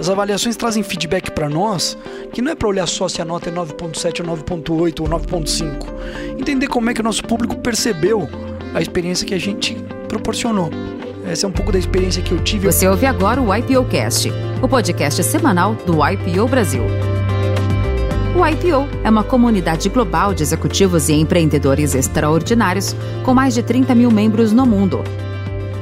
As avaliações trazem feedback para nós que não é para olhar só se a nota é 9.7 ou 9.8 ou 9.5. Entender como é que o nosso público percebeu a experiência que a gente proporcionou. Essa é um pouco da experiência que eu tive. Você ouve agora o IPO Cast, o podcast semanal do IPO Brasil. O IPO é uma comunidade global de executivos e empreendedores extraordinários com mais de 30 mil membros no mundo.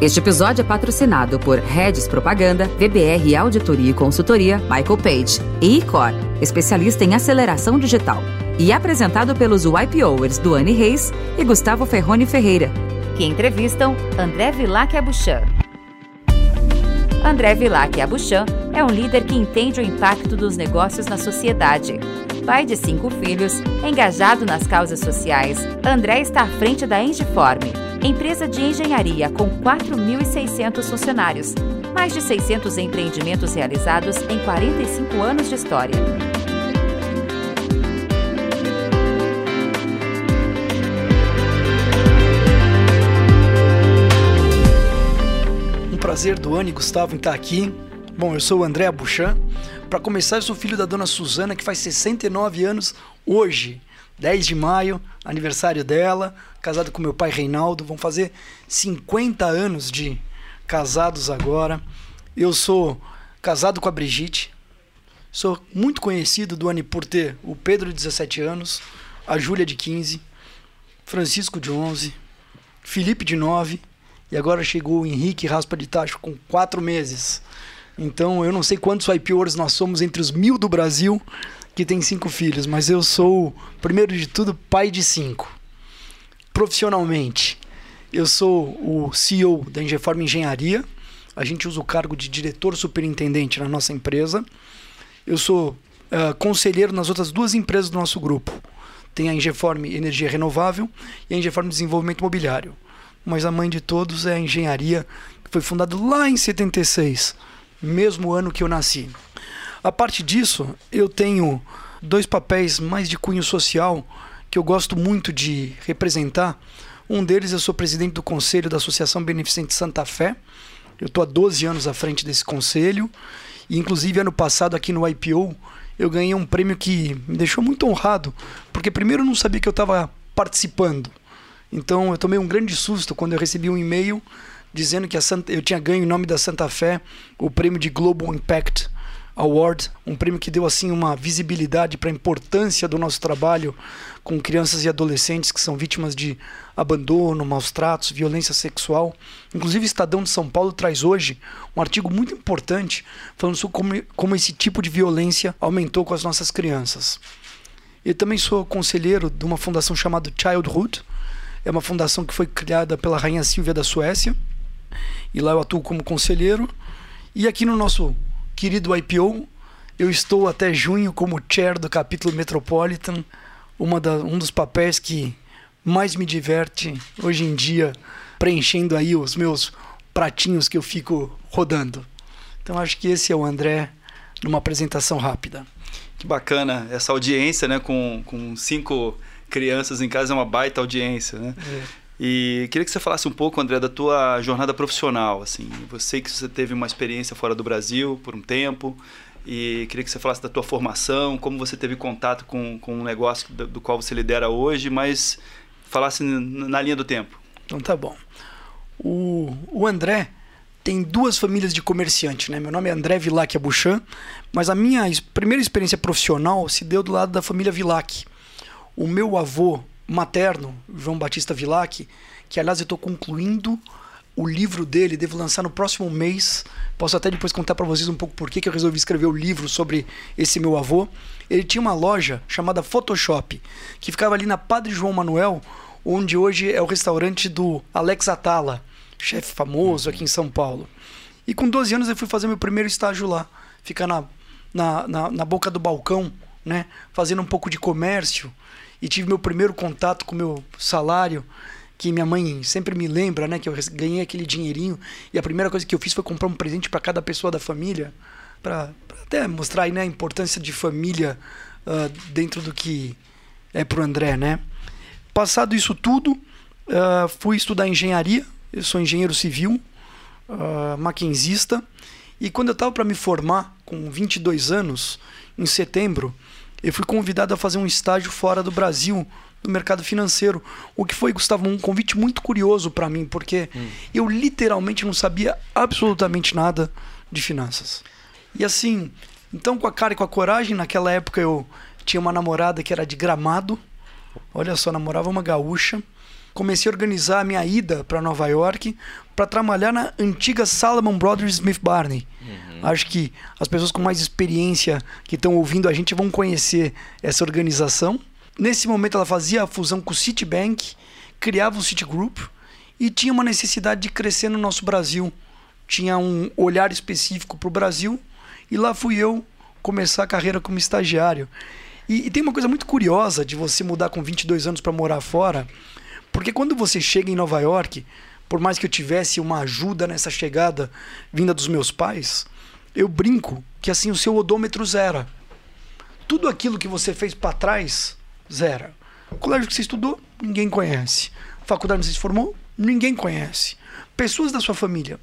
Este episódio é patrocinado por Redes Propaganda, VBR Auditoria e Consultoria, Michael Page e Icor, especialista em aceleração digital. E apresentado pelos YPOers Duane Reis e Gustavo Ferrone Ferreira, que entrevistam André Vilac Abuchan. André Vilac Abuchan é um líder que entende o impacto dos negócios na sociedade pai de cinco filhos, engajado nas causas sociais, André está à frente da Engiforme, empresa de engenharia com 4.600 funcionários, mais de 600 empreendimentos realizados em 45 anos de história. Um prazer, Duane e Gustavo, em estar aqui. Bom, eu sou o André Abuchan. Para começar, eu sou filho da dona Suzana, que faz 69 anos hoje, 10 de maio, aniversário dela, casado com meu pai Reinaldo. Vão fazer 50 anos de casados agora. Eu sou casado com a Brigitte. Sou muito conhecido do Ani por ter o Pedro de 17 anos, a Júlia de 15, Francisco de 11, Felipe de 9 e agora chegou o Henrique Raspa de Tacho com 4 meses. Então eu não sei quantos IPOers nós somos entre os mil do Brasil que tem cinco filhos, mas eu sou, primeiro de tudo, pai de cinco. Profissionalmente, eu sou o CEO da Engeform Engenharia. A gente usa o cargo de diretor superintendente na nossa empresa. Eu sou uh, conselheiro nas outras duas empresas do nosso grupo. Tem a Engeform Energia Renovável e a Engeform Desenvolvimento Imobiliário. Mas a mãe de todos é a engenharia, que foi fundada lá em 76 mesmo ano que eu nasci. A parte disso, eu tenho dois papéis mais de cunho social que eu gosto muito de representar. Um deles, eu sou presidente do conselho da Associação Beneficente Santa Fé. Eu estou há 12 anos à frente desse conselho. E, inclusive, ano passado, aqui no IPO, eu ganhei um prêmio que me deixou muito honrado, porque primeiro eu não sabia que eu estava participando. Então, eu tomei um grande susto quando eu recebi um e-mail dizendo que Santa, eu tinha ganho em nome da Santa Fé o prêmio de Global Impact Award, um prêmio que deu assim uma visibilidade para a importância do nosso trabalho com crianças e adolescentes que são vítimas de abandono, maus tratos, violência sexual. Inclusive, o Estadão de São Paulo traz hoje um artigo muito importante falando sobre como, como esse tipo de violência aumentou com as nossas crianças. Eu também sou conselheiro de uma fundação chamada Childhood. É uma fundação que foi criada pela Rainha Silvia da Suécia e lá eu atuo como conselheiro. E aqui no nosso querido IPO, eu estou até junho como chair do capítulo Metropolitan, uma da, um dos papéis que mais me diverte hoje em dia, preenchendo aí os meus pratinhos que eu fico rodando. Então acho que esse é o André numa apresentação rápida. Que bacana essa audiência, né? Com, com cinco crianças em casa é uma baita audiência, né? É. E queria que você falasse um pouco, André, da tua jornada profissional. Assim, eu sei que você teve uma experiência fora do Brasil por um tempo e queria que você falasse da tua formação, como você teve contato com, com um negócio do, do qual você lidera hoje, mas falasse na linha do tempo. Então tá bom. O, o André tem duas famílias de comerciante, né? Meu nome é André Vilac Abuchan, mas a minha primeira experiência profissional se deu do lado da família Vilac. O meu avô materno, João Batista Vilac, que aliás eu estou concluindo o livro dele, devo lançar no próximo mês. Posso até depois contar para vocês um pouco por que eu resolvi escrever o livro sobre esse meu avô. Ele tinha uma loja chamada Photoshop, que ficava ali na Padre João Manuel, onde hoje é o restaurante do Alex Atala, chefe famoso aqui em São Paulo. E com 12 anos eu fui fazer meu primeiro estágio lá, ficar na, na, na, na boca do balcão, né, fazendo um pouco de comércio e tive meu primeiro contato com meu salário, que minha mãe sempre me lembra, né, que eu ganhei aquele dinheirinho e a primeira coisa que eu fiz foi comprar um presente para cada pessoa da família, para até mostrar aí, né, a importância de família uh, dentro do que é pro André, né? Passado isso tudo, uh, fui estudar engenharia. Eu sou engenheiro civil, uh, maquinzista E quando eu estava para me formar, com 22 anos, em setembro, eu fui convidado a fazer um estágio fora do Brasil, no mercado financeiro. O que foi, Gustavo, um convite muito curioso para mim, porque hum. eu literalmente não sabia absolutamente nada de finanças. E assim, então com a cara e com a coragem, naquela época eu tinha uma namorada que era de Gramado. Olha só, namorava uma gaúcha. Comecei a organizar a minha ida para Nova York para trabalhar na antiga Salomon Brothers Smith Barney. Uhum. Acho que as pessoas com mais experiência que estão ouvindo a gente vão conhecer essa organização. Nesse momento ela fazia a fusão com o Citibank, criava o Citigroup e tinha uma necessidade de crescer no nosso Brasil. Tinha um olhar específico para o Brasil e lá fui eu começar a carreira como estagiário. E, e, tem uma coisa muito curiosa de você mudar com 22 anos para morar fora, porque quando você chega em Nova York, por mais que eu tivesse uma ajuda nessa chegada vinda dos meus pais, eu brinco que assim o seu odômetro zera. Tudo aquilo que você fez para trás Zero. O colégio que você estudou, ninguém conhece. A faculdade onde você se formou, ninguém conhece. Pessoas da sua família,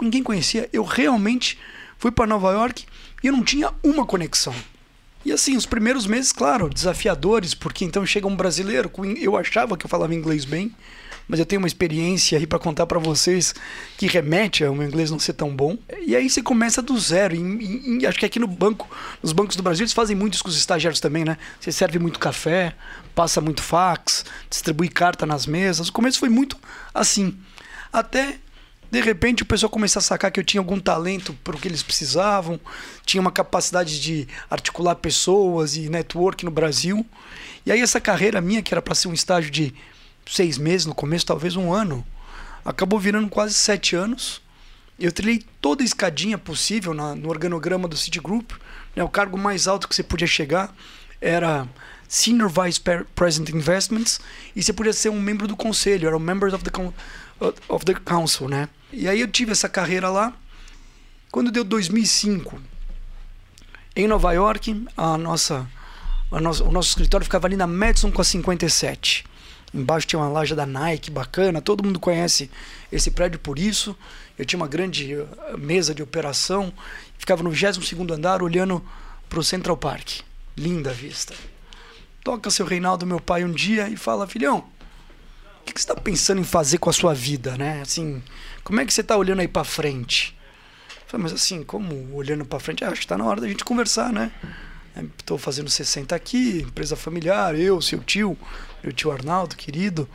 ninguém conhecia. Eu realmente fui para Nova York e eu não tinha uma conexão. E assim, os primeiros meses, claro, desafiadores, porque então chega um brasileiro, eu achava que eu falava inglês bem, mas eu tenho uma experiência aí para contar para vocês que remete ao meu inglês não ser tão bom. E aí você começa do zero. E, e, e acho que aqui no banco, nos bancos do Brasil, eles fazem muito isso com os estagiários também, né? Você serve muito café, passa muito fax, distribui carta nas mesas. O começo foi muito assim. Até de repente o pessoal começou a sacar que eu tinha algum talento para o que eles precisavam, tinha uma capacidade de articular pessoas e network no Brasil. E aí essa carreira minha, que era para ser um estágio de seis meses, no começo talvez um ano. Acabou virando quase sete anos. Eu trilhei toda a escadinha possível na, no organograma do Citigroup. Né? O cargo mais alto que você podia chegar era Senior Vice President Investments e você podia ser um membro do conselho, era um Members of the, of the Council, né? E aí eu tive essa carreira lá. Quando deu 2005, em Nova York, a nossa, a nossa, o nosso escritório ficava ali na Madison com a 57. Embaixo tinha uma loja da Nike bacana, todo mundo conhece esse prédio por isso. Eu tinha uma grande eh, mesa de operação, ficava no 22 andar olhando para o Central Park. Linda vista. Toca seu Reinaldo, meu pai, um dia e fala: Filhão, o que, você está pensando em fazer com a sua vida, né? Assim, como é que você está olhando aí para frente? Eu falei, mas assim, como olhando para frente? Ah, acho que está na hora da gente conversar, né? Estou fazendo 60 aqui, empresa familiar, eu, seu tio, meu tio Arnaldo, querido.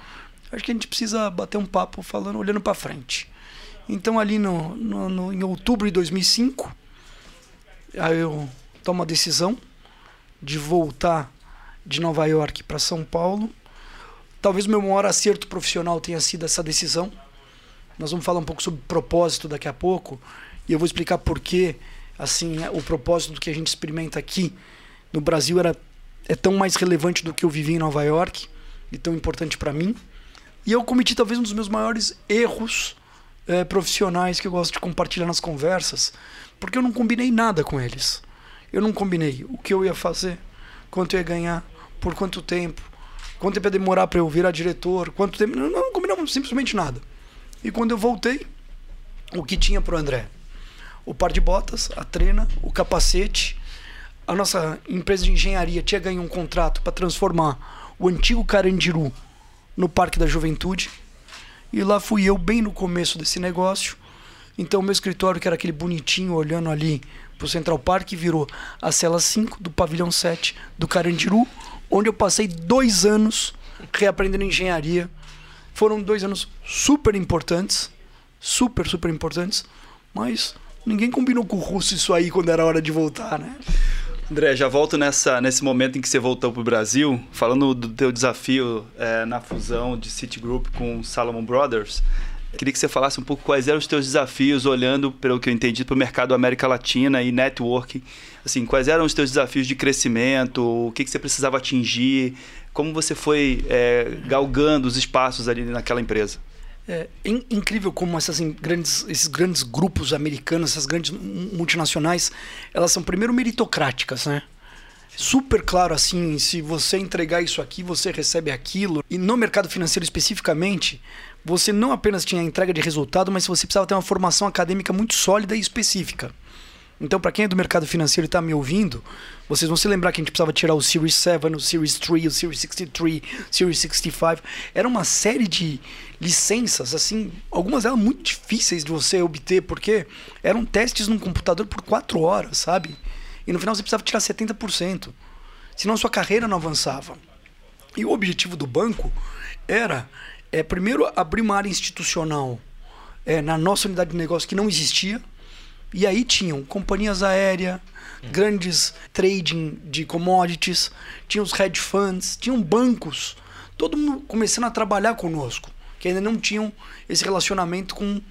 Acho que a gente precisa bater um papo falando, olhando para frente. Então, ali no, no, no, em outubro de 2005, aí eu tomo a decisão de voltar de Nova York para São Paulo. Talvez o meu maior acerto profissional tenha sido essa decisão. Nós vamos falar um pouco sobre propósito daqui a pouco e eu vou explicar por que assim, é, o propósito do que a gente experimenta aqui no Brasil era é tão mais relevante do que eu vivi em Nova York e tão importante para mim. E eu cometi talvez um dos meus maiores erros é, profissionais que eu gosto de compartilhar nas conversas, porque eu não combinei nada com eles. Eu não combinei o que eu ia fazer, quanto eu ia ganhar, por quanto tempo, quanto tempo ia demorar para eu virar diretor, quanto tempo. Não, não combinamos simplesmente nada. E quando eu voltei, o que tinha para o André? O par de botas, a trena, o capacete. A nossa empresa de engenharia tinha ganho um contrato para transformar o antigo Carandiru no Parque da Juventude. E lá fui eu bem no começo desse negócio. Então, meu escritório, que era aquele bonitinho olhando ali para o Central Park, virou a cela 5 do pavilhão 7 do Carandiru, onde eu passei dois anos reaprendendo engenharia. Foram dois anos super importantes, super, super importantes, mas Ninguém combinou com o russo isso aí quando era hora de voltar, né? André, já volto nessa, nesse momento em que você voltou para o Brasil, falando do teu desafio é, na fusão de Citigroup com Salomon Brothers. Queria que você falasse um pouco quais eram os teus desafios, olhando, pelo que eu entendi, para o mercado América Latina e networking. Assim, quais eram os teus desafios de crescimento, o que, que você precisava atingir, como você foi é, galgando os espaços ali naquela empresa? É incrível como essas grandes, esses grandes grupos americanos, essas grandes multinacionais, elas são primeiro meritocráticas, né? Super claro assim, se você entregar isso aqui, você recebe aquilo. E no mercado financeiro especificamente, você não apenas tinha a entrega de resultado, mas você precisava ter uma formação acadêmica muito sólida e específica. Então, para quem é do mercado financeiro e está me ouvindo, vocês vão se lembrar que a gente precisava tirar o Series 7, o Series 3, o Series 63, Series 65. Era uma série de licenças, assim, algumas eram muito difíceis de você obter, porque eram testes num computador por 4 horas, sabe? E no final você precisava tirar 70%. Senão sua carreira não avançava. E o objetivo do banco era, é, primeiro, abrir uma área institucional é, na nossa unidade de negócio que não existia e aí tinham companhias aéreas, grandes trading de commodities, tinham os hedge funds, tinham bancos, todo mundo começando a trabalhar conosco, que ainda não tinham esse relacionamento com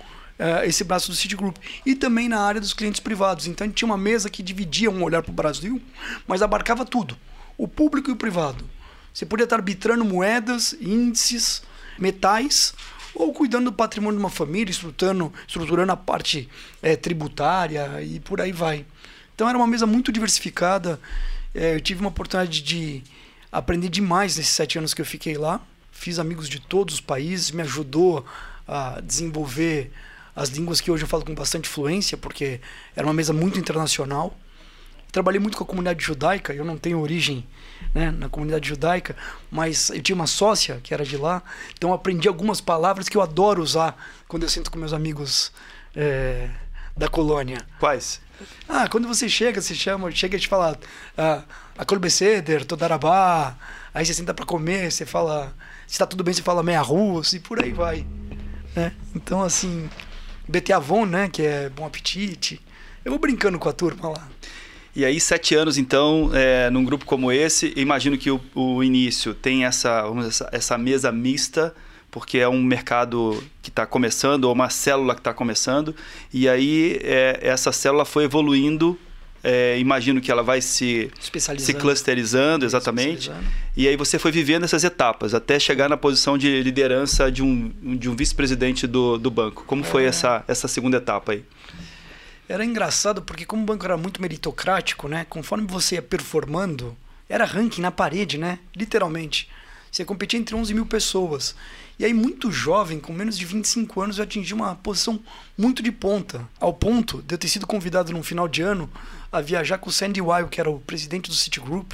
uh, esse braço do Citigroup. E também na área dos clientes privados. Então a gente tinha uma mesa que dividia um olhar para o Brasil, mas abarcava tudo, o público e o privado. Você podia estar arbitrando moedas, índices, metais, ou cuidando do patrimônio de uma família, estruturando, estruturando a parte é, tributária e por aí vai. Então era uma mesa muito diversificada. É, eu tive uma oportunidade de aprender demais nesses sete anos que eu fiquei lá. Fiz amigos de todos os países, me ajudou a desenvolver as línguas que hoje eu falo com bastante fluência, porque era uma mesa muito internacional. Trabalhei muito com a comunidade judaica, eu não tenho origem né, na comunidade judaica, mas eu tinha uma sócia que era de lá, então aprendi algumas palavras que eu adoro usar quando eu sento com meus amigos é, da colônia. Quais? Ah, quando você chega, você chama, chega e te fala ah, Akol Beseder, Todarabá, aí você senta para comer, você fala, se tá tudo bem, você fala meia russo e por aí vai. Né? Então, assim, Beteavon, né, que é bom apetite. Eu vou brincando com a turma lá. E aí, sete anos, então, é, num grupo como esse, imagino que o, o início tem essa, essa, essa mesa mista, porque é um mercado que está começando, ou uma célula que está começando, e aí é, essa célula foi evoluindo. É, imagino que ela vai se, se clusterizando, exatamente. E aí você foi vivendo essas etapas, até chegar na posição de liderança de um, de um vice-presidente do, do banco. Como foi é. essa, essa segunda etapa aí? Era engraçado porque como o banco era muito meritocrático, né? Conforme você ia performando, era ranking na parede, né? Literalmente. Você competia entre 11 mil pessoas. E aí, muito jovem, com menos de 25 anos, eu atingi uma posição muito de ponta. Ao ponto de eu ter sido convidado no final de ano a viajar com o Sandy Weil, que era o presidente do Citigroup,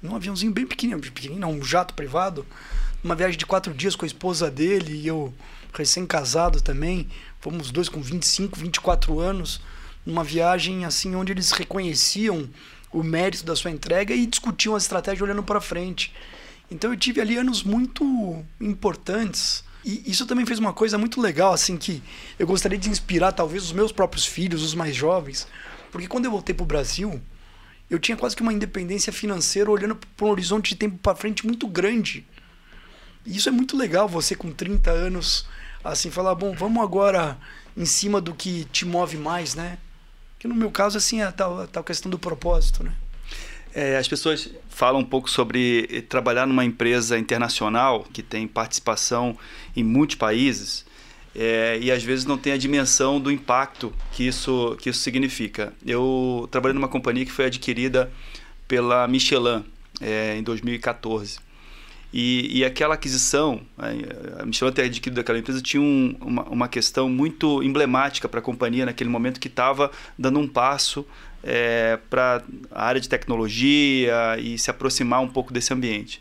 num aviãozinho bem pequenininho, pequenininho, não, um jato privado, uma viagem de quatro dias com a esposa dele e eu recém-casado também. Fomos dois com 25, 24 anos numa viagem assim onde eles reconheciam o mérito da sua entrega e discutiam a estratégia olhando para frente. Então eu tive ali anos muito importantes. E isso também fez uma coisa muito legal, assim, que eu gostaria de inspirar talvez os meus próprios filhos, os mais jovens. Porque quando eu voltei para o Brasil, eu tinha quase que uma independência financeira olhando para um horizonte de tempo para frente muito grande. E isso é muito legal, você com 30 anos, assim, falar, bom, vamos agora em cima do que te move mais, né? Que no meu caso, assim, é a tal, a tal questão do propósito, né? É, as pessoas falam um pouco sobre trabalhar numa empresa internacional que tem participação em muitos países é, e às vezes não tem a dimensão do impacto que isso, que isso significa. Eu trabalhei numa companhia que foi adquirida pela Michelin é, em 2014. E, e aquela aquisição, a Michelin ter adquirido aquela empresa tinha um, uma, uma questão muito emblemática para a companhia naquele momento que estava dando um passo é, para a área de tecnologia e se aproximar um pouco desse ambiente.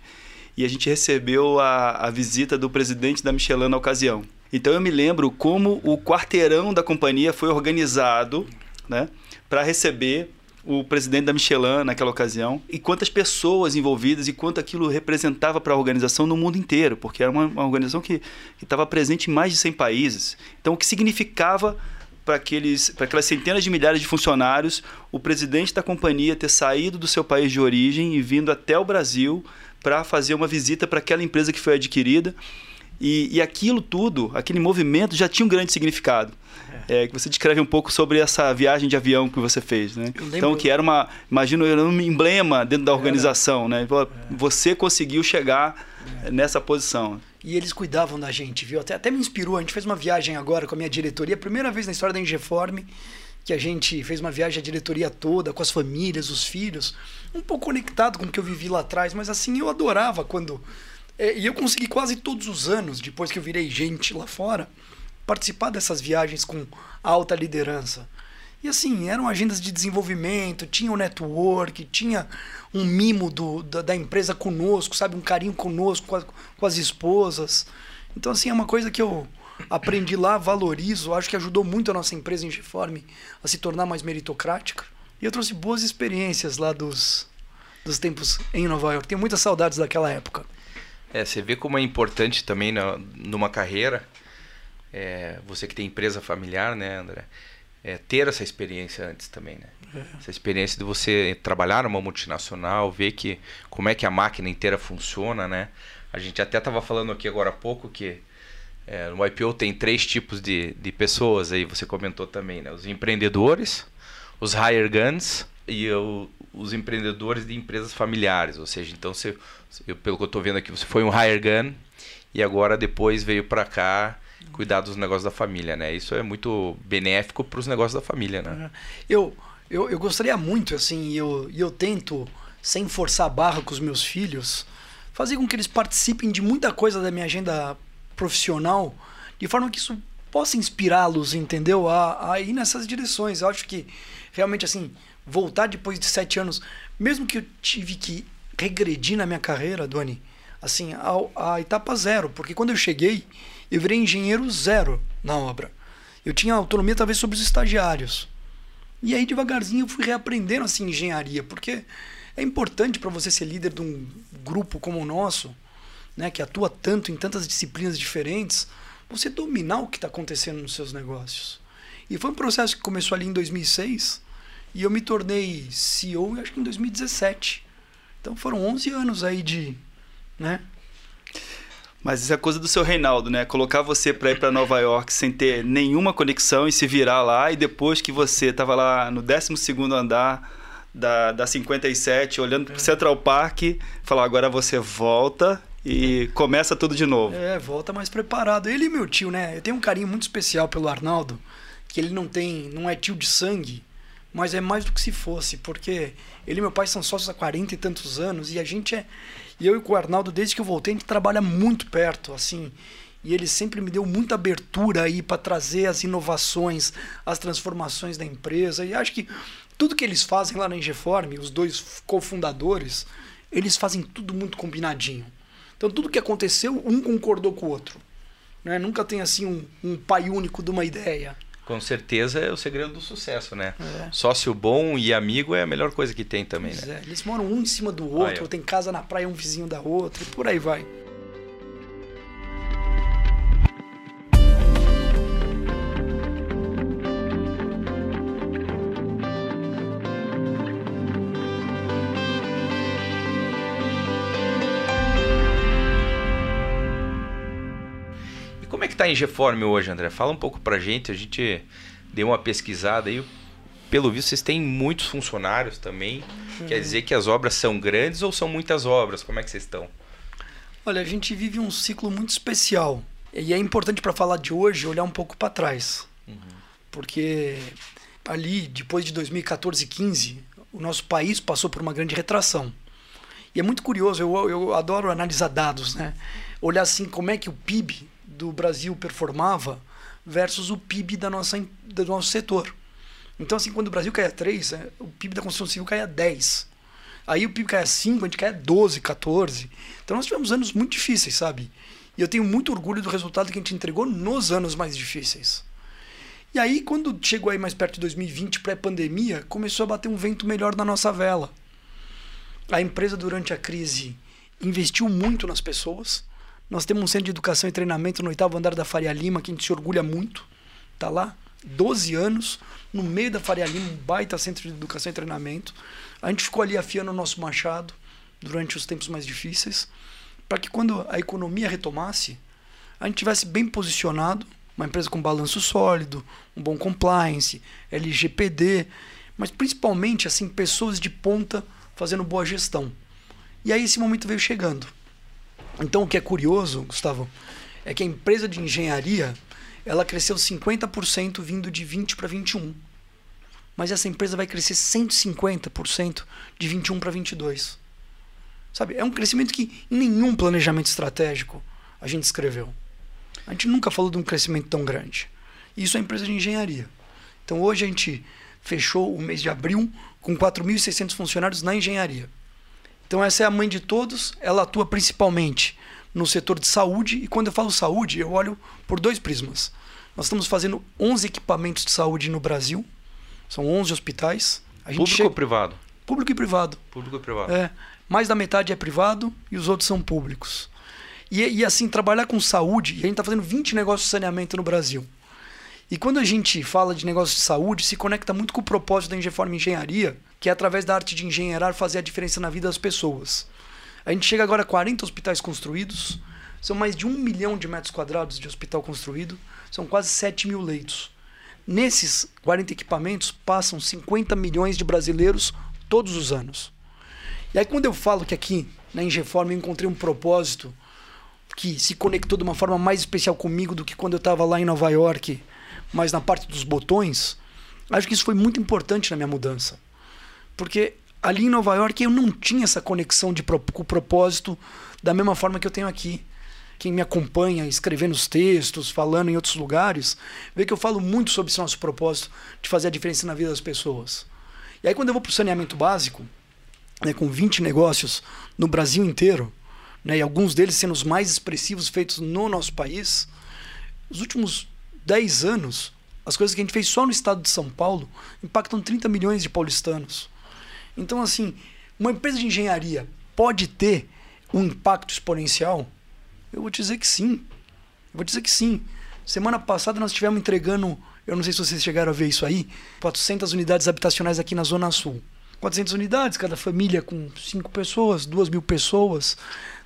E a gente recebeu a, a visita do presidente da Michelin na ocasião. Então eu me lembro como o quarteirão da companhia foi organizado né, para receber o presidente da Michelin naquela ocasião e quantas pessoas envolvidas e quanto aquilo representava para a organização no mundo inteiro, porque era uma, uma organização que estava presente em mais de 100 países. Então, o que significava para aquelas centenas de milhares de funcionários o presidente da companhia ter saído do seu país de origem e vindo até o Brasil para fazer uma visita para aquela empresa que foi adquirida e, e aquilo tudo, aquele movimento já tinha um grande significado. É. É, que você descreve um pouco sobre essa viagem de avião que você fez, né? Então, que era uma, imagino, era um emblema dentro da organização, né? Você conseguiu chegar é. nessa posição. E eles cuidavam da gente, viu? Até, até me inspirou. A gente fez uma viagem agora com a minha diretoria, primeira vez na história da Ingeform, que a gente fez uma viagem a diretoria toda, com as famílias, os filhos, um pouco conectado com o que eu vivi lá atrás, mas assim, eu adorava quando é, e eu consegui quase todos os anos, depois que eu virei gente lá fora, participar dessas viagens com alta liderança. E assim, eram agendas de desenvolvimento, tinha o network, tinha um mimo do, da, da empresa conosco, sabe? Um carinho conosco, com, a, com as esposas. Então, assim, é uma coisa que eu aprendi lá, valorizo, acho que ajudou muito a nossa empresa em Geforme a se tornar mais meritocrática. E eu trouxe boas experiências lá dos, dos tempos em Nova York. Tenho muitas saudades daquela época. É, você vê como é importante também na, numa carreira, é, você que tem empresa familiar, né, André? É, ter essa experiência antes também, né? É. Essa experiência de você trabalhar numa multinacional, ver que como é que a máquina inteira funciona, né? A gente até estava falando aqui agora há pouco que é, no IPO tem três tipos de, de pessoas, aí você comentou também, né? Os empreendedores, os hire guns e o, os empreendedores de empresas familiares. Ou seja, então você, eu, pelo que eu estou vendo aqui, você foi um hire gun e agora depois veio para cá cuidar dos negócios da família, né? Isso é muito benéfico para os negócios da família, né? Eu, eu, eu gostaria muito, assim, eu, eu tento, sem forçar a barra com os meus filhos, fazer com que eles participem de muita coisa da minha agenda profissional, de forma que isso possa inspirá-los, entendeu? A, a ir nessas direções. Eu acho que realmente, assim, voltar depois de sete anos, mesmo que eu tive que regredir na minha carreira, Doni, assim, a, a etapa zero, porque quando eu cheguei, eu virei engenheiro zero na obra. Eu tinha autonomia talvez sobre os estagiários. E aí devagarzinho eu fui reaprendendo assim engenharia, porque é importante para você ser líder de um grupo como o nosso, né, que atua tanto em tantas disciplinas diferentes, você dominar o que está acontecendo nos seus negócios. E foi um processo que começou ali em 2006 e eu me tornei CEO acho que em 2017. Então foram 11 anos aí de, né, mas isso é coisa do seu Reinaldo, né? Colocar você para ir para Nova York sem ter nenhuma conexão e se virar lá, e depois que você estava lá no 12 andar da, da 57, olhando para o Central Park, falar: agora você volta e começa tudo de novo. É, volta mais preparado. Ele e meu tio, né? Eu tenho um carinho muito especial pelo Arnaldo, que ele não tem, não é tio de sangue, mas é mais do que se fosse, porque ele e meu pai são sócios há 40 e tantos anos e a gente é e eu e o Arnaldo, desde que eu voltei, a gente trabalha muito perto, assim. E ele sempre me deu muita abertura aí para trazer as inovações, as transformações da empresa. E acho que tudo que eles fazem lá na Ingeform, os dois cofundadores, eles fazem tudo muito combinadinho. Então tudo que aconteceu, um concordou com o outro. Né? Nunca tem assim um, um pai único de uma ideia com certeza é o segredo do sucesso, né? É. Sócio bom e amigo é a melhor coisa que tem também, pois né? É. Eles moram um em cima do outro, ah, tem casa na praia um vizinho da outra e por aí vai. Está em Geforme hoje, André? Fala um pouco para gente. A gente deu uma pesquisada aí. Pelo visto, vocês têm muitos funcionários também. Uhum. Quer dizer que as obras são grandes ou são muitas obras? Como é que vocês estão? Olha, a gente vive um ciclo muito especial. E é importante para falar de hoje olhar um pouco para trás. Uhum. Porque ali, depois de 2014 e 15, o nosso país passou por uma grande retração. E é muito curioso, eu, eu adoro analisar dados, né? Olhar assim como é que o PIB do Brasil performava versus o PIB da nossa, do nosso setor. Então, assim, quando o Brasil caia 3, é, o PIB da construção civil caia 10. Aí o PIB caia 5, a gente caia 12, 14. Então nós tivemos anos muito difíceis, sabe? E eu tenho muito orgulho do resultado que a gente entregou nos anos mais difíceis. E aí, quando chegou aí mais perto de 2020, pré-pandemia, começou a bater um vento melhor na nossa vela. A empresa, durante a crise, investiu muito nas pessoas. Nós temos um centro de educação e treinamento no oitavo andar da Faria Lima, que a gente se orgulha muito. Tá lá, 12 anos, no meio da Faria Lima, um baita centro de educação e treinamento. A gente ficou ali afiando o nosso machado durante os tempos mais difíceis, para que quando a economia retomasse, a gente tivesse bem posicionado, uma empresa com balanço sólido, um bom compliance, LGPD, mas principalmente assim pessoas de ponta fazendo boa gestão. E aí esse momento veio chegando. Então, o que é curioso, Gustavo, é que a empresa de engenharia ela cresceu 50% vindo de 20 para 21. Mas essa empresa vai crescer 150% de 21 para 22. Sabe? É um crescimento que em nenhum planejamento estratégico a gente escreveu. A gente nunca falou de um crescimento tão grande. Isso é empresa de engenharia. Então hoje a gente fechou o mês de abril com 4.600 funcionários na engenharia. Então essa é a mãe de todos, ela atua principalmente no setor de saúde e quando eu falo saúde, eu olho por dois prismas. Nós estamos fazendo 11 equipamentos de saúde no Brasil, são 11 hospitais. Público chega... ou privado? Público e privado. Público e privado. É, mais da metade é privado e os outros são públicos. E, e assim, trabalhar com saúde, e a gente está fazendo 20 negócios de saneamento no Brasil. E quando a gente fala de negócios de saúde, se conecta muito com o propósito da Engeforma Engenharia, que é através da arte de engenheirar fazer a diferença na vida das pessoas. A gente chega agora a 40 hospitais construídos, são mais de um milhão de metros quadrados de hospital construído, são quase 7 mil leitos. Nesses 40 equipamentos passam 50 milhões de brasileiros todos os anos. E aí quando eu falo que aqui na Ingeform eu encontrei um propósito que se conectou de uma forma mais especial comigo do que quando eu estava lá em Nova York, mas na parte dos botões, acho que isso foi muito importante na minha mudança. Porque ali em Nova York eu não tinha essa conexão de, com o propósito da mesma forma que eu tenho aqui. Quem me acompanha escrevendo os textos, falando em outros lugares, vê que eu falo muito sobre esse nosso propósito de fazer a diferença na vida das pessoas. E aí quando eu vou para o saneamento básico, né, com 20 negócios no Brasil inteiro, né, e alguns deles sendo os mais expressivos feitos no nosso país, os últimos 10 anos, as coisas que a gente fez só no estado de São Paulo impactam 30 milhões de paulistanos. Então, assim, uma empresa de engenharia pode ter um impacto exponencial? Eu vou te dizer que sim. Eu vou dizer que sim. Semana passada nós estivemos entregando, eu não sei se vocês chegaram a ver isso aí, 400 unidades habitacionais aqui na Zona Sul. 400 unidades, cada família com 5 pessoas, 2 mil pessoas.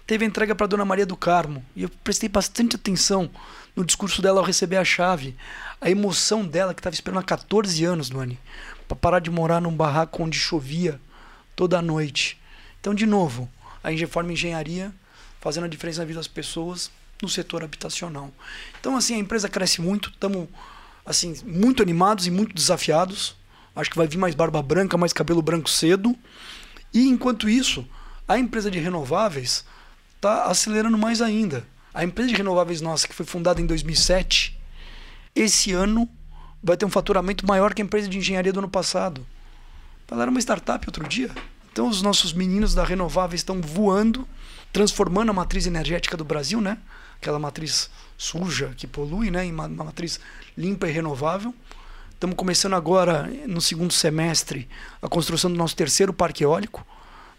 Teve a entrega para Dona Maria do Carmo. E eu prestei bastante atenção no discurso dela ao receber a chave. A emoção dela, que estava esperando há 14 anos, Duane, para parar de morar num barraco onde chovia toda noite. Então, de novo, a Ingeforma Engenharia fazendo a diferença na vida das pessoas no setor habitacional. Então, assim, a empresa cresce muito, estamos assim, muito animados e muito desafiados. Acho que vai vir mais barba branca, mais cabelo branco cedo. E enquanto isso, a empresa de renováveis está acelerando mais ainda. A empresa de renováveis nossa, que foi fundada em 2007, esse ano vai ter um faturamento maior que a empresa de engenharia do ano passado. Ela era uma startup outro dia. Então os nossos meninos da Renováveis estão voando, transformando a matriz energética do Brasil, né? Aquela matriz suja que polui, né? Em uma matriz limpa e renovável. Estamos começando agora, no segundo semestre, a construção do nosso terceiro parque eólico.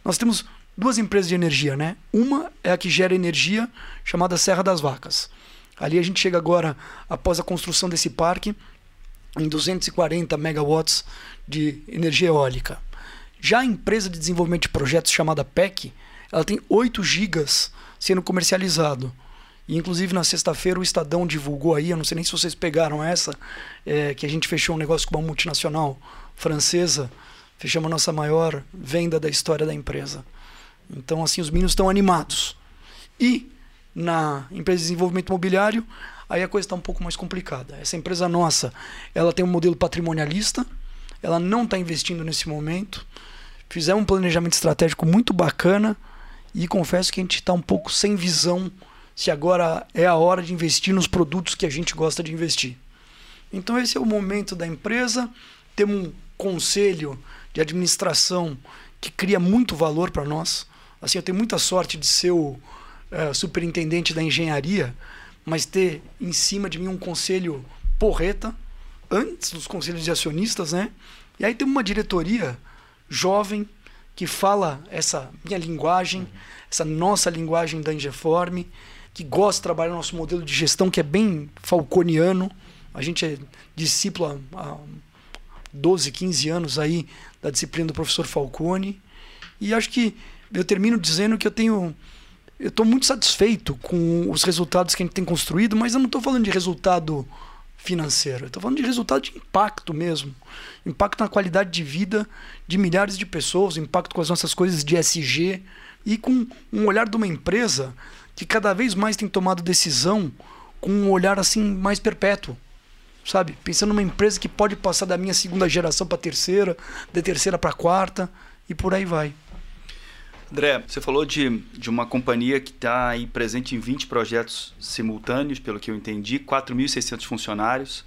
Nós temos duas empresas de energia, né? Uma é a que gera energia, chamada Serra das Vacas. Ali a gente chega agora, após a construção desse parque, em 240 megawatts de energia eólica. Já a empresa de desenvolvimento de projetos chamada PEC, ela tem 8 gigas sendo comercializado. E, inclusive, na sexta-feira, o Estadão divulgou aí, eu não sei nem se vocês pegaram essa, é, que a gente fechou um negócio com uma multinacional francesa, fechamos a nossa maior venda da história da empresa. Então, assim, os meninos estão animados. E na empresa de desenvolvimento imobiliário, aí a coisa está um pouco mais complicada. Essa empresa nossa, ela tem um modelo patrimonialista, ela não está investindo nesse momento. Fizemos um planejamento estratégico muito bacana e confesso que a gente está um pouco sem visão se agora é a hora de investir nos produtos que a gente gosta de investir. Então esse é o momento da empresa. Temos um conselho de administração que cria muito valor para nós. Assim, eu tenho muita sorte de ser o é, superintendente da engenharia, mas ter em cima de mim um conselho porreta, antes dos conselhos de acionistas, né? E aí tem uma diretoria jovem que fala essa minha linguagem, uhum. essa nossa linguagem da Ingeforme, que gosta de trabalhar no nosso modelo de gestão, que é bem falconiano. A gente é discípulo há 12, 15 anos aí da disciplina do professor Falcone. E acho que eu termino dizendo que eu tenho. Eu estou muito satisfeito com os resultados que a gente tem construído, mas eu não estou falando de resultado financeiro, eu estou falando de resultado de impacto mesmo. Impacto na qualidade de vida de milhares de pessoas, impacto com as nossas coisas de SG e com um olhar de uma empresa que cada vez mais tem tomado decisão com um olhar assim mais perpétuo. Sabe? Pensando numa empresa que pode passar da minha segunda geração para a terceira, da terceira para a quarta e por aí vai. André, você falou de, de uma companhia que está aí presente em 20 projetos simultâneos, pelo que eu entendi, 4.600 funcionários.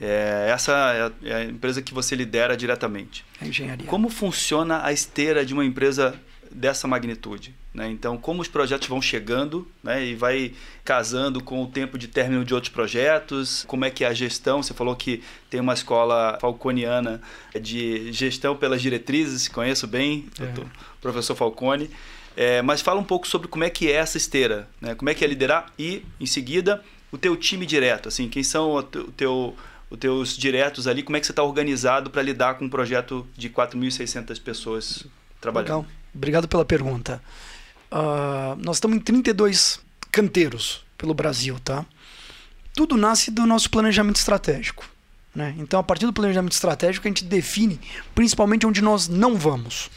É, essa é a, é a empresa que você lidera diretamente. A engenharia. Como funciona a esteira de uma empresa dessa magnitude? Né? Então, como os projetos vão chegando né? e vai casando com o tempo de término de outros projetos? Como é que é a gestão? Você falou que tem uma escola falconiana de gestão pelas diretrizes, conheço bem, é. professor Falcone. É, mas fala um pouco sobre como é que é essa esteira, né? como é que é liderar e, em seguida, o teu time direto, assim, quem são o teu, os teus diretos ali, como é que você está organizado para lidar com um projeto de 4.600 pessoas trabalhando? Legal. Obrigado pela pergunta. Uh, nós estamos em 32 canteiros pelo Brasil, tá? Tudo nasce do nosso planejamento estratégico. Né? Então, a partir do planejamento estratégico, a gente define principalmente onde nós não vamos.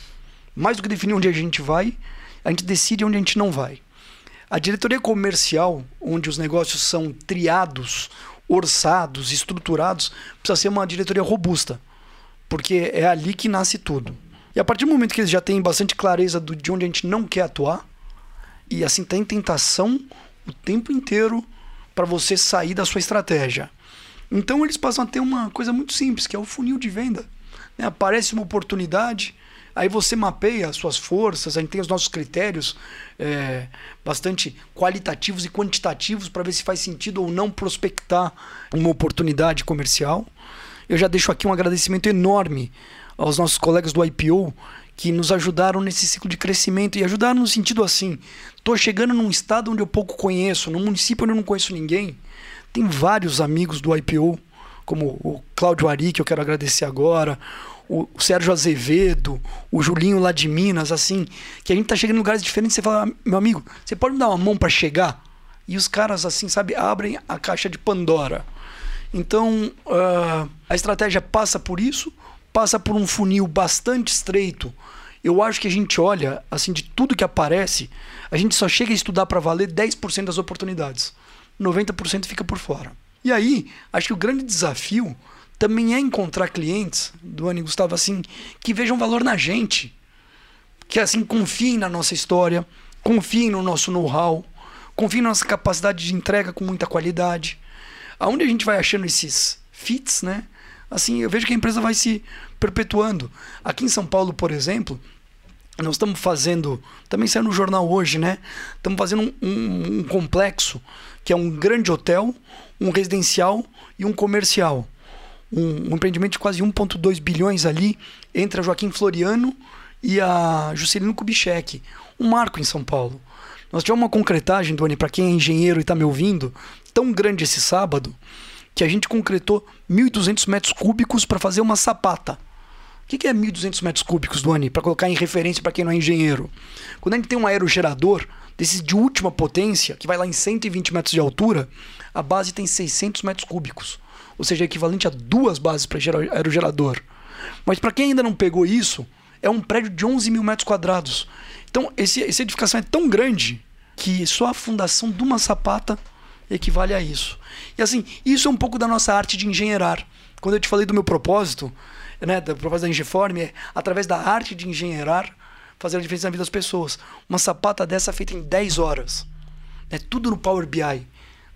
Mais do que definir onde a gente vai, a gente decide onde a gente não vai. A diretoria comercial, onde os negócios são triados, orçados, estruturados, precisa ser uma diretoria robusta, porque é ali que nasce tudo. E a partir do momento que eles já têm bastante clareza do, de onde a gente não quer atuar, e assim tem tentação o tempo inteiro para você sair da sua estratégia. Então eles passam a ter uma coisa muito simples, que é o funil de venda. Né? Aparece uma oportunidade, aí você mapeia as suas forças, a gente tem os nossos critérios é, bastante qualitativos e quantitativos para ver se faz sentido ou não prospectar uma oportunidade comercial. Eu já deixo aqui um agradecimento enorme aos nossos colegas do IPO que nos ajudaram nesse ciclo de crescimento e ajudaram no sentido assim: estou chegando num estado onde eu pouco conheço, num município onde eu não conheço ninguém. Tem vários amigos do IPO, como o Cláudio Ari, que eu quero agradecer agora, o Sérgio Azevedo, o Julinho lá de Minas, assim, que a gente tá chegando em lugares diferentes. Você fala, meu amigo, você pode me dar uma mão para chegar? E os caras, assim, sabe, abrem a caixa de Pandora. Então, uh, a estratégia passa por isso passa por um funil bastante estreito. Eu acho que a gente olha, assim, de tudo que aparece, a gente só chega a estudar para valer 10% das oportunidades. 90% fica por fora. E aí, acho que o grande desafio também é encontrar clientes, do Ani Gustavo, assim, que vejam valor na gente. Que, assim, confiem na nossa história, confiem no nosso know-how, confiem na nossa capacidade de entrega com muita qualidade. Aonde a gente vai achando esses fits, né? Assim, eu vejo que a empresa vai se perpetuando. Aqui em São Paulo, por exemplo, nós estamos fazendo, também saiu no jornal hoje, né? Estamos fazendo um, um, um, complexo que é um grande hotel, um residencial e um comercial. Um, um empreendimento de quase 1,2 bilhões ali entre a Joaquim Floriano e a Juscelino Kubitschek. Um marco em São Paulo. Nós tivemos uma concretagem, Doni, para quem é engenheiro e está me ouvindo, tão grande esse sábado, que a gente concretou 1.200 metros cúbicos para fazer uma sapata. O que, é 1.200 metros cúbicos, Duane? Para colocar em referência para quem não é engenheiro. Quando a gente tem um aerogerador desses de última potência, que vai lá em 120 metros de altura, a base tem 600 metros cúbicos. Ou seja, é equivalente a duas bases para aerogerador. Mas para quem ainda não pegou isso, é um prédio de 11 mil metros quadrados. Então, esse, essa edificação é tão grande que só a fundação de uma sapata equivale a isso. E assim, isso é um pouco da nossa arte de engenheirar. Quando eu te falei do meu propósito, né, do propósito da Engeforme, é através da arte de engenheirar, fazer a diferença na vida das pessoas. Uma sapata dessa feita em 10 horas. É tudo no Power BI.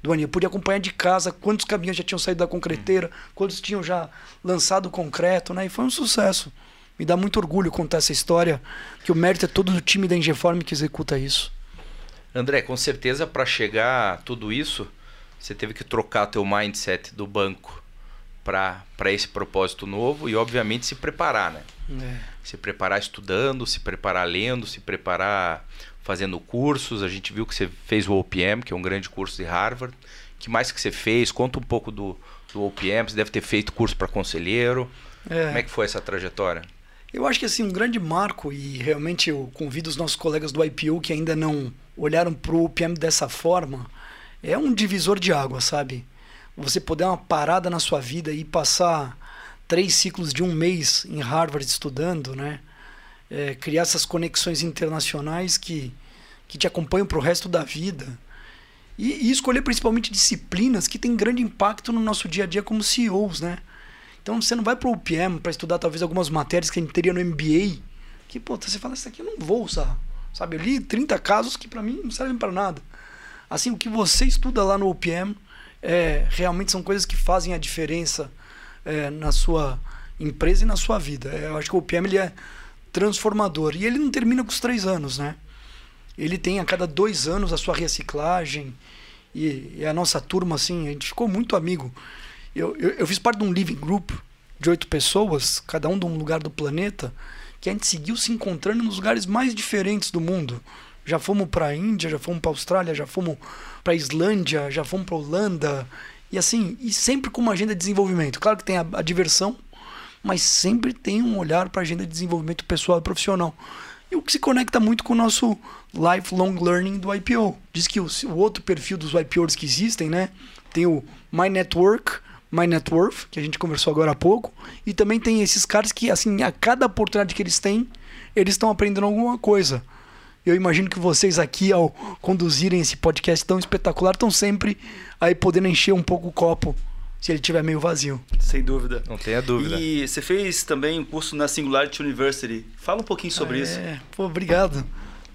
Duane, eu podia acompanhar de casa quantos caminhões já tinham saído da concreteira, quantos tinham já lançado concreto, né? E foi um sucesso. Me dá muito orgulho contar essa história, que o mérito é todo do time da Engeforme que executa isso. André, com certeza para chegar a tudo isso, você teve que trocar teu mindset do banco para esse propósito novo e obviamente se preparar, né? É. Se preparar estudando, se preparar lendo, se preparar fazendo cursos. A gente viu que você fez o OPM, que é um grande curso de Harvard. que mais que você fez? Conta um pouco do, do OPM. Você deve ter feito curso para conselheiro. É. Como é que foi essa trajetória? Eu acho que assim um grande marco e realmente eu convido os nossos colegas do IPO que ainda não olharam para o OPM dessa forma é um divisor de água, sabe? Você poder uma parada na sua vida e passar três ciclos de um mês em Harvard estudando, né? É, criar essas conexões internacionais que, que te acompanham para o resto da vida. E, e, escolher principalmente disciplinas que têm grande impacto no nosso dia a dia como CEOs, né? Então você não vai para o UPM para estudar talvez algumas matérias que a gente teria no MBA, que, pô, você fala, isso aqui eu não vou usar. Sabe, eu li 30 casos que para mim não servem para nada. Assim, o que você estuda lá no OPM é, realmente são coisas que fazem a diferença é, na sua empresa e na sua vida. É, eu acho que o PM ele é transformador. E ele não termina com os três anos, né? Ele tem a cada dois anos a sua reciclagem. E, e a nossa turma, assim, a gente ficou muito amigo. Eu, eu, eu, fiz parte de um living group de oito pessoas, cada um de um lugar do planeta, que a gente seguiu se encontrando nos lugares mais diferentes do mundo. Já fomos para a Índia, já fomos para a Austrália, já fomos para a Islândia, já fomos para a Holanda. E assim, e sempre com uma agenda de desenvolvimento. Claro que tem a, a diversão, mas sempre tem um olhar para a agenda de desenvolvimento pessoal e profissional. E o que se conecta muito com o nosso lifelong learning do IPO. Diz que o, o outro perfil dos IPOs que existem, né? Tem o My Network, My Net Worth, que a gente conversou agora há pouco, e também tem esses caras que, assim, a cada oportunidade que eles têm, eles estão aprendendo alguma coisa. Eu imagino que vocês aqui, ao conduzirem esse podcast tão espetacular, estão sempre aí podendo encher um pouco o copo se ele tiver meio vazio. Sem dúvida. Não tenha dúvida. E você fez também um curso na Singularity University. Fala um pouquinho sobre é, isso. Pô, obrigado.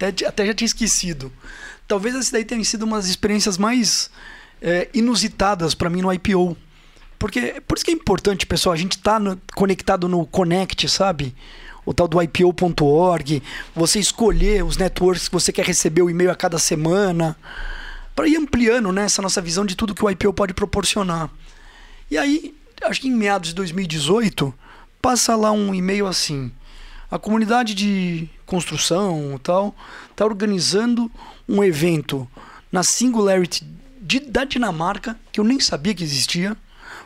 Até, até já tinha esquecido. Talvez essa daí tenha sido uma das experiências mais é, inusitadas para mim no IPO. Porque por isso que é importante, pessoal, a gente tá no, conectado no Connect, sabe? O tal do IPO.org, você escolher os networks que você quer receber o e-mail a cada semana, para ir ampliando né, essa nossa visão de tudo que o IPO pode proporcionar. E aí, acho que em meados de 2018, passa lá um e-mail assim: a comunidade de construção tal está organizando um evento na Singularity de, da Dinamarca, que eu nem sabia que existia,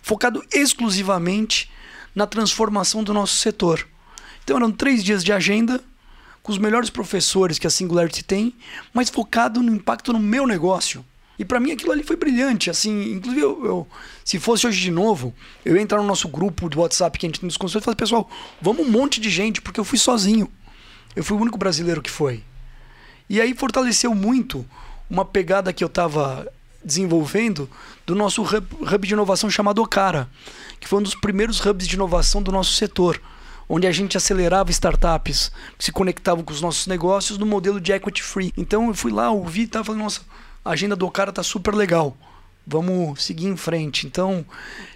focado exclusivamente na transformação do nosso setor. Então eram três dias de agenda com os melhores professores que a Singularity tem, mas focado no impacto no meu negócio. E para mim aquilo ali foi brilhante, assim, inclusive eu, eu, se fosse hoje de novo, eu ia entrar no nosso grupo do WhatsApp que a gente nos consultores e falar, pessoal, vamos um monte de gente, porque eu fui sozinho. Eu fui o único brasileiro que foi. E aí fortaleceu muito uma pegada que eu estava desenvolvendo do nosso hub, hub de inovação chamado Ocara, que foi um dos primeiros hubs de inovação do nosso setor, onde a gente acelerava startups que se conectavam com os nossos negócios no modelo de equity free. Então eu fui lá, ouvi e falando, nossa, a agenda do cara tá super legal. Vamos seguir em frente. Então,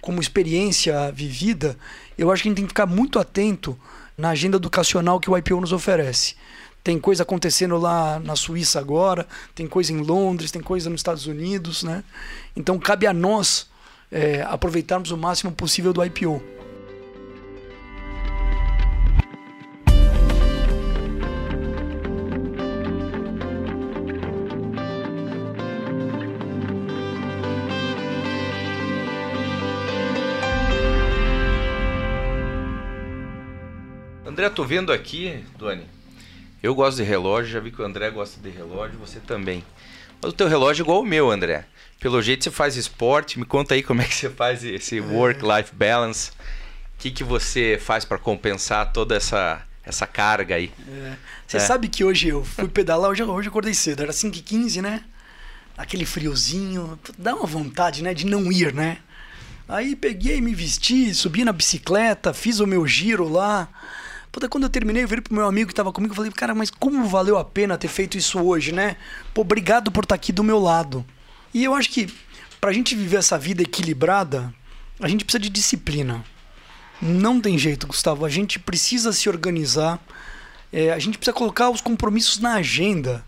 como experiência vivida, eu acho que a gente tem que ficar muito atento na agenda educacional que o IPO nos oferece. Tem coisa acontecendo lá na Suíça agora, tem coisa em Londres, tem coisa nos Estados Unidos, né? Então cabe a nós é, aproveitarmos o máximo possível do IPO. André, tô vendo aqui, Duane. Eu gosto de relógio, já vi que o André gosta de relógio, você também. Mas o teu relógio é igual o meu, André. Pelo jeito você faz esporte, me conta aí como é que você faz esse work-life balance. O que, que você faz para compensar toda essa, essa carga aí? É. Você é. sabe que hoje eu fui pedalar, hoje, hoje eu acordei cedo, era 5h15, né? Aquele friozinho, dá uma vontade, né, de não ir, né? Aí peguei, me vesti, subi na bicicleta, fiz o meu giro lá. Puta, quando eu terminei, eu virei pro meu amigo que tava comigo e falei, cara, mas como valeu a pena ter feito isso hoje, né? Pô, obrigado por estar tá aqui do meu lado. E eu acho que pra gente viver essa vida equilibrada, a gente precisa de disciplina. Não tem jeito, Gustavo. A gente precisa se organizar. É, a gente precisa colocar os compromissos na agenda.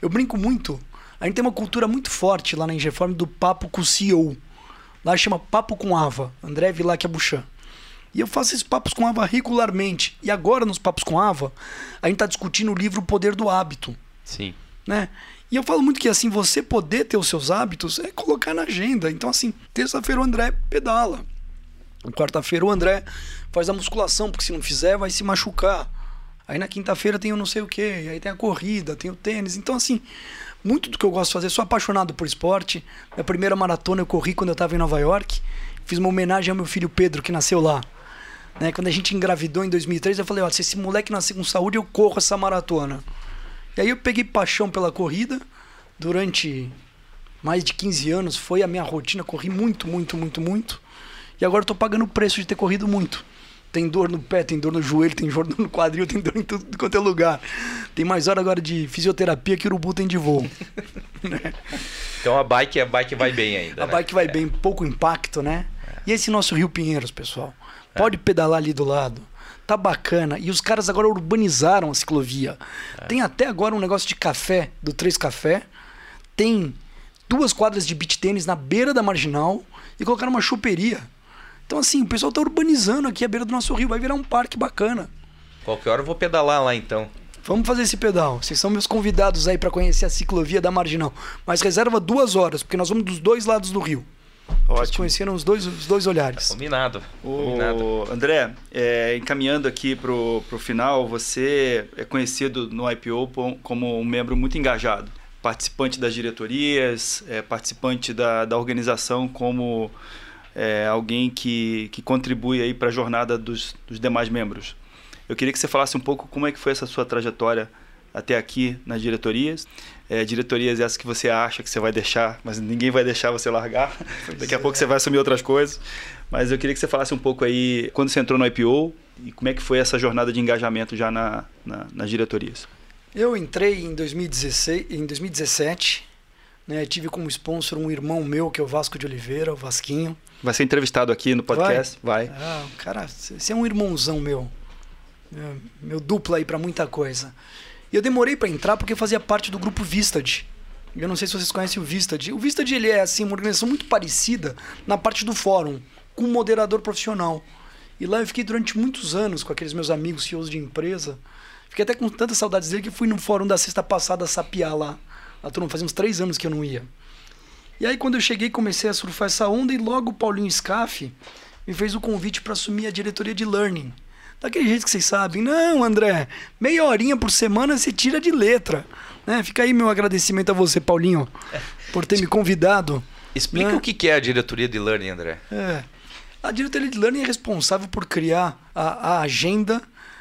Eu brinco muito. A gente tem uma cultura muito forte lá na Ingeform do papo com o CEO. Lá chama Papo com Ava, André Vilac Abuchan. E eu faço esses papos com Ava regularmente. E agora, nos papos com Ava, a gente está discutindo o livro O Poder do Hábito. Sim. Né? E eu falo muito que assim, você poder ter os seus hábitos é colocar na agenda. Então, assim, terça-feira o André pedala. Quarta-feira o André faz a musculação, porque se não fizer, vai se machucar. Aí na quinta-feira tem o não sei o que, aí tem a corrida, tem o tênis. Então, assim, muito do que eu gosto de fazer, sou apaixonado por esporte. Minha primeira maratona eu corri quando eu estava em Nova York. Fiz uma homenagem ao meu filho Pedro, que nasceu lá. Né? Quando a gente engravidou em 2003, eu falei, ó, se esse moleque nascer com saúde, eu corro essa maratona. E aí eu peguei paixão pela corrida. Durante mais de 15 anos foi a minha rotina, corri muito, muito, muito, muito. E agora eu tô pagando o preço de ter corrido muito. Tem dor no pé, tem dor no joelho, tem dor no quadril, tem dor em tudo quanto é lugar. Tem mais hora agora de fisioterapia que o urubu tem de voo. Então a bike, a bike vai bem ainda. A né? bike vai bem, pouco impacto, né? E esse nosso Rio Pinheiros, pessoal? Pode pedalar ali do lado. Tá bacana. E os caras agora urbanizaram a ciclovia. Tem até agora um negócio de café, do Três Café. Tem duas quadras de beach tênis na beira da marginal e colocaram uma choperia. Então, assim, o pessoal tá urbanizando aqui a beira do nosso rio. Vai virar um parque bacana. Qualquer hora eu vou pedalar lá então. Vamos fazer esse pedal. Vocês são meus convidados aí para conhecer a ciclovia da Marginal. Mas reserva duas horas, porque nós vamos dos dois lados do rio. Vocês Ótimo. conheceram os dois, os dois olhares. Combinado. Combinado. O André, é, encaminhando aqui para o final, você é conhecido no IPO po- como um membro muito engajado, participante das diretorias, é, participante da, da organização como é, alguém que, que contribui aí para a jornada dos, dos demais membros. Eu queria que você falasse um pouco como é que foi essa sua trajetória até aqui nas diretorias. É, diretorias essas que você acha que você vai deixar, mas ninguém vai deixar você largar. Daqui a pouco você vai assumir outras coisas. Mas eu queria que você falasse um pouco aí quando você entrou no IPO e como é que foi essa jornada de engajamento já na, na- nas diretorias. Eu entrei em 2016, em 2017, né? Tive como sponsor um irmão meu que é o Vasco de Oliveira, o Vasquinho. Vai ser entrevistado aqui no podcast? Vai. Ah, cara, você é um irmãozão meu. É, Meu duplo aí pra muita coisa. E eu demorei pra entrar porque fazia parte do grupo Vistad. Eu não sei se vocês conhecem o Vistad. O Vistad ele é assim uma organização muito parecida na parte do fórum, com um moderador profissional. E lá eu fiquei durante muitos anos com aqueles meus amigos CEOs de empresa. Fiquei até com tantas saudades dele que fui no fórum da sexta passada sapiar lá. A turma fazia uns três anos que eu não ia. E aí quando eu cheguei comecei a surfar essa onda e logo o Paulinho Scaff me fez o convite para assumir a diretoria de Learning. Daquele jeito que vocês sabem. Não, André, meia horinha por semana você tira de letra. Né? Fica aí meu agradecimento a você, Paulinho, por ter me convidado. Explica né? o que que é a diretoria de learning, André. É. A diretoria de Learning é responsável por criar a, a agenda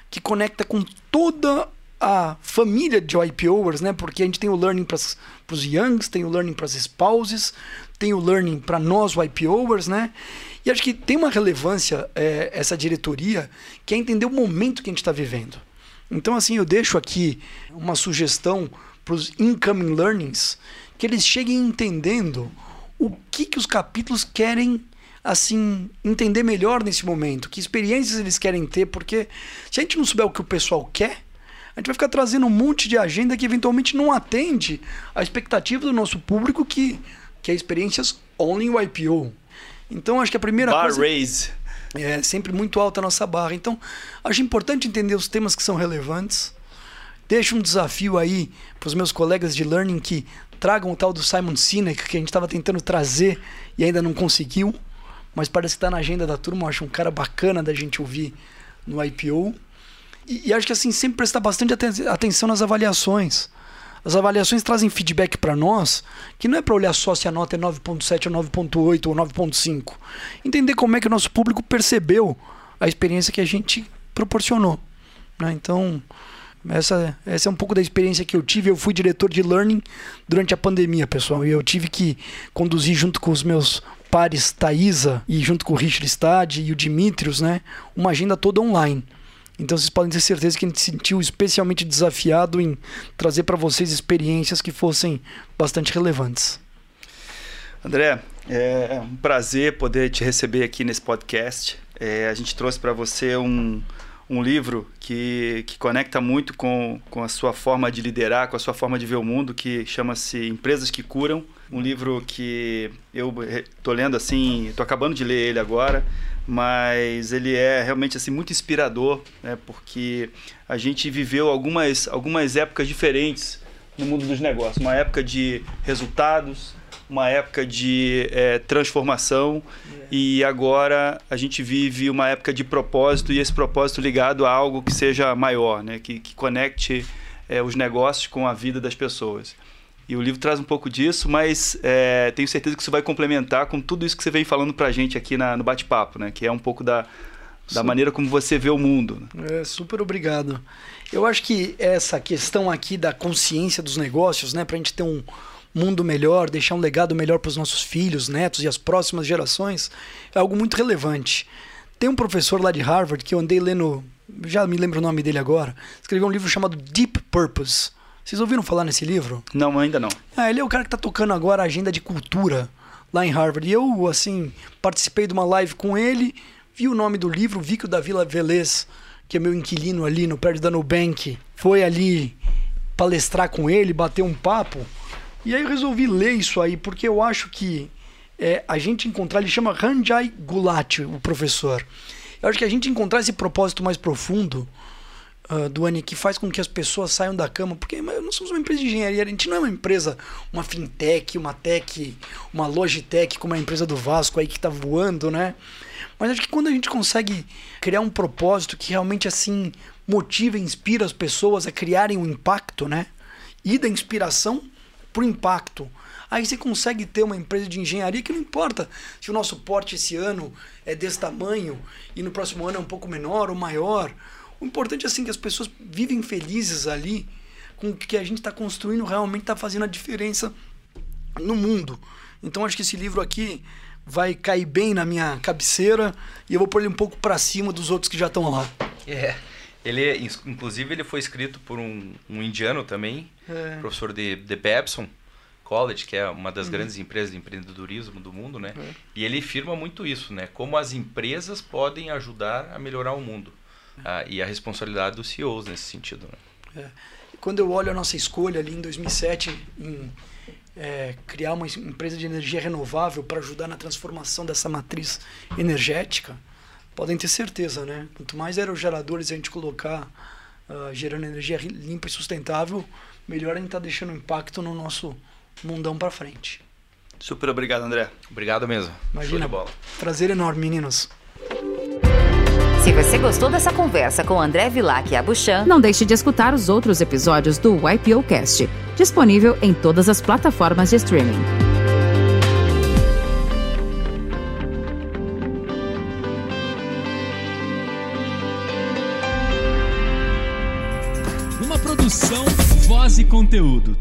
que conecta com toda a família de IPOers, né? Porque a gente tem o Learning para os Youngs, tem o Learning para as spouses, tem o Learning para nós, IPOers, né? E acho que tem uma relevância é, essa diretoria que é entender o momento que a gente está vivendo. Então, assim, eu deixo aqui uma sugestão para os incoming learnings que eles cheguem entendendo o que, que os capítulos querem assim entender melhor nesse momento, que experiências eles querem ter, porque se a gente não souber o que o pessoal quer, a gente vai ficar trazendo um monte de agenda que eventualmente não atende a expectativa do nosso público que que é experiências only o IPO. Então acho que a primeira Bar coisa Raise. é sempre muito alta a nossa barra. Então, acho importante entender os temas que são relevantes. Deixo um desafio aí para os meus colegas de learning que tragam o tal do Simon Sinek, que a gente estava tentando trazer e ainda não conseguiu, mas parece que está na agenda da turma. Eu acho um cara bacana da gente ouvir no IPO. E, e acho que assim, sempre prestar bastante aten- atenção nas avaliações. As avaliações trazem feedback para nós, que não é para olhar só se a nota é 9.7 ou 9.8 ou 9.5. Entender como é que o nosso público percebeu a experiência que a gente proporcionou. né? Então, essa, essa é um pouco da experiência que eu tive. Eu fui diretor de learning durante a pandemia, pessoal, e eu tive que conduzir junto com os meus pares Thaisa e junto com o Richard Stade e o Dimitrios, né, uma agenda toda online. Então vocês podem ter certeza que a gente se sentiu especialmente desafiado em trazer para vocês experiências que fossem bastante relevantes. André, é um prazer poder te receber aqui nesse podcast. É, a gente trouxe para você um, um livro que, que conecta muito com, com a sua forma de liderar, com a sua forma de ver o mundo, que chama-se Empresas que Curam. Um livro que eu estou lendo assim, estou acabando de ler ele agora, mas ele é realmente assim muito inspirador, né? Porque a gente viveu algumas algumas épocas diferentes no mundo dos negócios, uma época de resultados, uma época de é, transformação e agora a gente vive uma época de propósito e esse propósito ligado a algo que seja maior, né? que, que conecte é, os negócios com a vida das pessoas. E o livro traz um pouco disso, mas é, tenho certeza que isso vai complementar com tudo isso que você vem falando pra gente aqui na, no bate-papo, né? Que é um pouco da, da Sim. maneira como você vê o mundo. É, super obrigado. Eu acho que essa questão aqui da consciência dos negócios, né, para a gente ter um mundo melhor, deixar um legado melhor para os nossos filhos, netos e as próximas gerações, é algo muito relevante. Tem um professor lá de Harvard que eu andei lendo, já me lembro o nome dele agora, escreveu um livro chamado Deep Purpose. Vocês ouviram falar nesse livro? Não, ainda não. Ah, ele é o cara que está tocando agora a agenda de cultura lá em Harvard. E eu, assim, participei de uma live com ele, vi o nome do livro, vi que o Davi Velez, que é meu inquilino ali no prédio da Nubank, foi ali palestrar com ele, bater um papo. E aí eu resolvi ler isso aí, porque eu acho que é, a gente encontrar, ele chama Ranjay Gulati, o professor. Eu acho que a gente encontrar esse propósito mais profundo do Ani que faz com que as pessoas saiam da cama, porque nós somos uma empresa de engenharia, a gente não é uma empresa, uma fintech, uma tech, uma logitech, como a empresa do Vasco aí que está voando, né? Mas acho que quando a gente consegue criar um propósito que realmente assim motiva e inspira as pessoas a criarem um impacto, né? E da inspiração para o impacto. Aí você consegue ter uma empresa de engenharia que não importa se o nosso porte esse ano é desse tamanho e no próximo ano é um pouco menor ou maior. O importante é assim que as pessoas vivem felizes ali com o que a gente está construindo realmente está fazendo a diferença no mundo. Então acho que esse livro aqui vai cair bem na minha cabeceira e eu vou pôr ele um pouco para cima dos outros que já estão lá. É. Ele, inclusive, ele foi escrito por um, um indiano também, é. professor de, de Babson College, que é uma das uhum. grandes empresas de empreendedorismo do mundo, né? É. E ele afirma muito isso, né? Como as empresas podem ajudar a melhorar o mundo ah, e a responsabilidade dos CEOs nesse sentido. Né? É. Quando eu olho a nossa escolha ali em 2007 em é, criar uma empresa de energia renovável para ajudar na transformação dessa matriz energética, podem ter certeza, né? Quanto mais aerogeradores a gente colocar uh, gerando energia limpa e sustentável, melhor a gente está deixando impacto no nosso mundão para frente. Super obrigado, André. Obrigado mesmo. Imagina, prazer enorme, meninos. Se você gostou dessa conversa com André Vilac e Abuchan, não deixe de escutar os outros episódios do YPO Cast, disponível em todas as plataformas de streaming. Uma produção, voz e conteúdo.